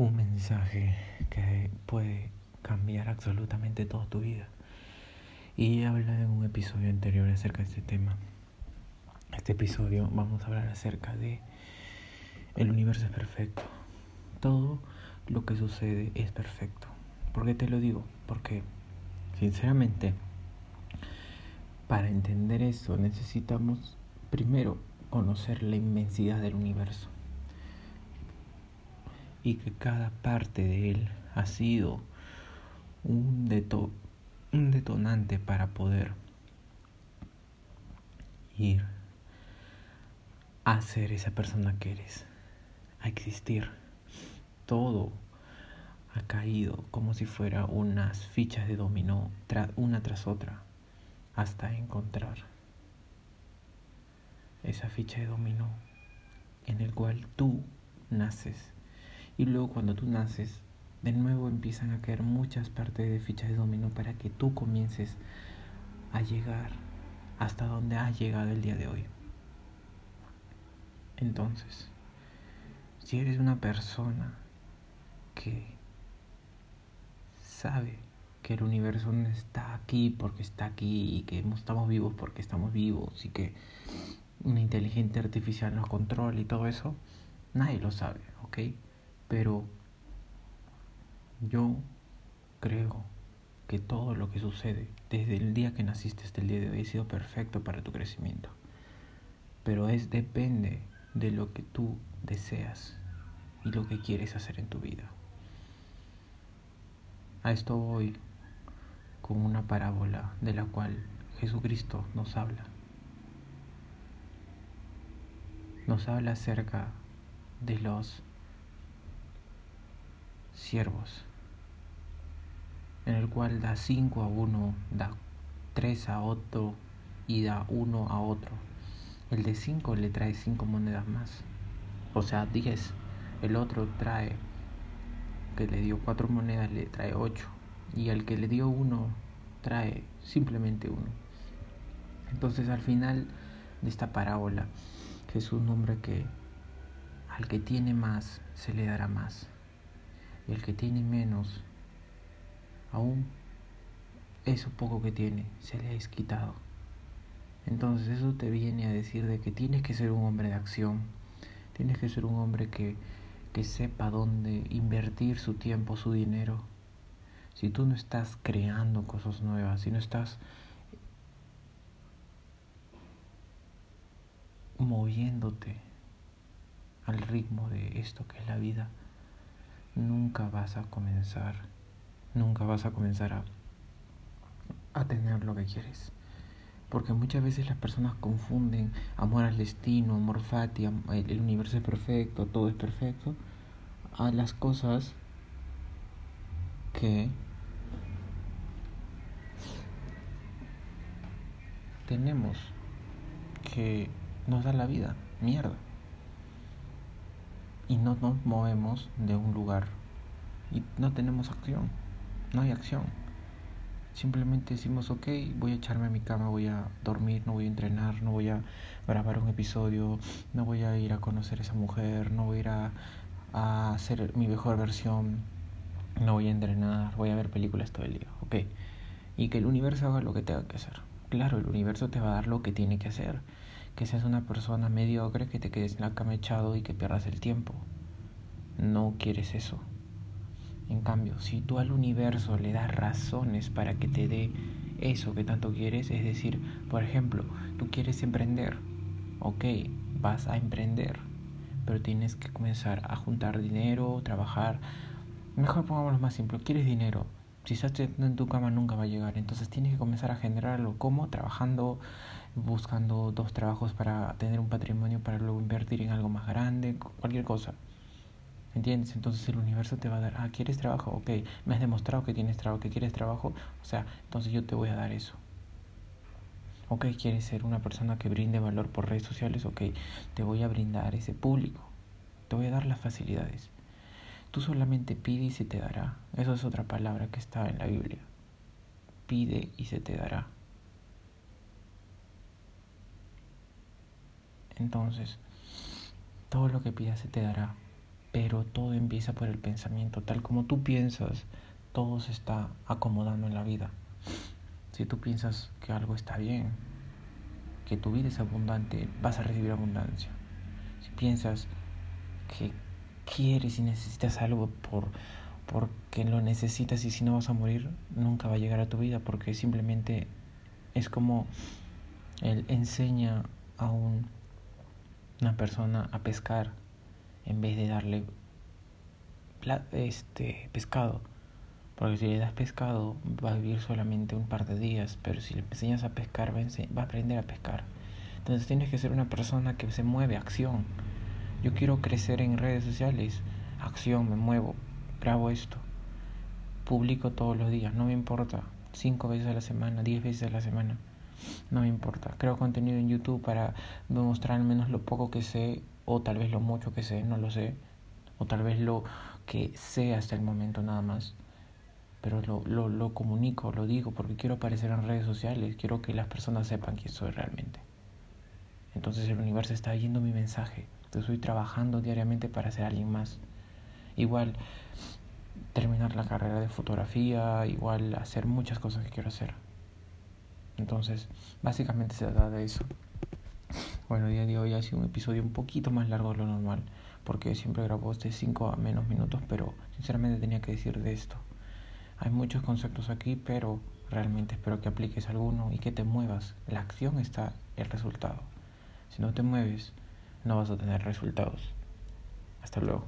un mensaje que puede cambiar absolutamente toda tu vida. Y hablado en un episodio anterior acerca de este tema. Este episodio vamos a hablar acerca de el universo es perfecto. Todo lo que sucede es perfecto. ¿Por qué te lo digo? Porque sinceramente para entender eso necesitamos primero conocer la inmensidad del universo y que cada parte de él ha sido un, detonante para poder ir a ser esa persona que eres, a existir. Todo ha caído como si fuera unas fichas de dominó, una tras otra, hasta encontrar esa ficha de dominó en el cual tú naces y luego cuando tú naces, de nuevo empiezan a caer muchas partes de fichas de dominó para que tú comiences a llegar hasta donde has llegado el día de hoy. Entonces, si eres una persona que sabe que el universo no está aquí porque está aquí y que estamos vivos porque estamos vivos y que una inteligencia artificial nos controla y todo eso, nadie lo sabe, ¿ok? Pero yo creo que todo lo que sucede desde el día que naciste hasta el día de hoy ha sido perfecto para tu crecimiento. Pero es depende de lo que tú deseas y lo que quieres hacer en tu vida. A esto voy con una parábola de la cual Jesucristo nos habla. Nos habla acerca de los siervos, en el cual da cinco a uno, da tres a otro y da uno a otro. El de cinco le trae cinco monedas más, o sea, diez. El otro trae, que le dio cuatro monedas, le trae ocho. Y el que le dio uno, trae simplemente uno. Entonces al final de esta parábola, Jesús nombra que al que tiene más, se le dará más el que tiene menos, aún eso poco que tiene, se le ha quitado. Entonces eso te viene a decir de que tienes que ser un hombre de acción, tienes que ser un hombre que, que sepa dónde invertir su tiempo, su dinero. Si tú no estás creando cosas nuevas, si no estás moviéndote al ritmo de esto que es la vida, nunca vas a comenzar, nunca vas a comenzar a, a tener lo que quieres. Porque muchas veces las personas confunden amor al destino, amor fati, el universo es perfecto, todo es perfecto, a las cosas que tenemos que nos da la vida, mierda y no nos movemos de un lugar y no tenemos acción, no hay acción. Simplemente decimos, ok, voy a echarme a mi cama, voy a dormir, no voy a entrenar, no voy a grabar un episodio, no voy a ir a conocer a esa mujer, no voy a ir a, hacer mi mejor versión, no voy a entrenar, voy a ver películas todo el día, ok. Y que el universo haga lo que tenga que hacer. Claro, el universo te va a dar lo que tiene que hacer que seas una persona mediocre, que te quedes en la cama echado y que pierdas el tiempo. No quieres eso. En cambio, si tú al universo le das razones para que te dé eso que tanto quieres, es decir, por ejemplo, tú quieres emprender, ok, vas a emprender, pero tienes que comenzar a juntar dinero, trabajar. Mejor pongámoslo más simple, quieres dinero. Si estás en tu cama nunca va a llegar, entonces tienes que comenzar a generarlo. ¿Cómo? Trabajando buscando dos trabajos para tener un patrimonio para luego invertir en algo más grande, cualquier cosa. ¿Entiendes? Entonces el universo te va a dar, ah, ¿quieres trabajo? Ok, me has demostrado que tienes trabajo, que quieres trabajo, o sea, entonces yo te voy a dar eso. Ok, ¿quieres ser una persona que brinde valor por redes sociales? Ok, te voy a brindar ese público, te voy a dar las facilidades. Tú solamente pide y se te dará. Eso es otra palabra que está en la Biblia. Pide y se te dará. Entonces, todo lo que pidas se te dará. Pero todo empieza por el pensamiento. Tal como tú piensas, todo se está acomodando en la vida. Si tú piensas que algo está bien, que tu vida es abundante, vas a recibir abundancia. Si piensas que quieres y necesitas algo por porque lo necesitas y si no vas a morir, nunca va a llegar a tu vida porque simplemente es como él enseña a un, una persona a pescar en vez de darle este pescado. Porque si le das pescado va a vivir solamente un par de días, pero si le enseñas a pescar va a, aprender a pescar. Entonces tienes que ser una persona que se mueve, acción. Yo quiero crecer en redes sociales, acción, me muevo, grabo esto, publico todos los días, no me importa, cinco veces a la semana, diez veces a la semana, no me importa. Creo contenido en YouTube para demostrar al menos lo poco que sé, o tal vez lo mucho que sé, no lo sé, o tal vez lo que sé hasta el momento nada más. Pero lo, lo, lo comunico, lo digo, porque quiero aparecer en redes sociales, quiero que las personas sepan quién soy realmente. Entonces el universo está oyendo mi mensaje. Estoy trabajando diariamente para ser alguien más. Igual terminar la carrera de fotografía, igual hacer muchas cosas que quiero hacer. Entonces, básicamente se trata de eso. Bueno, día de hoy ha sido un episodio un poquito más largo de lo normal, porque siempre grabo de 5 a menos minutos, pero sinceramente tenía que decir de esto. Hay muchos conceptos aquí, pero realmente espero que apliques alguno y que te muevas. La acción está el resultado. Si no te mueves, no vas a tener resultados. Hasta luego.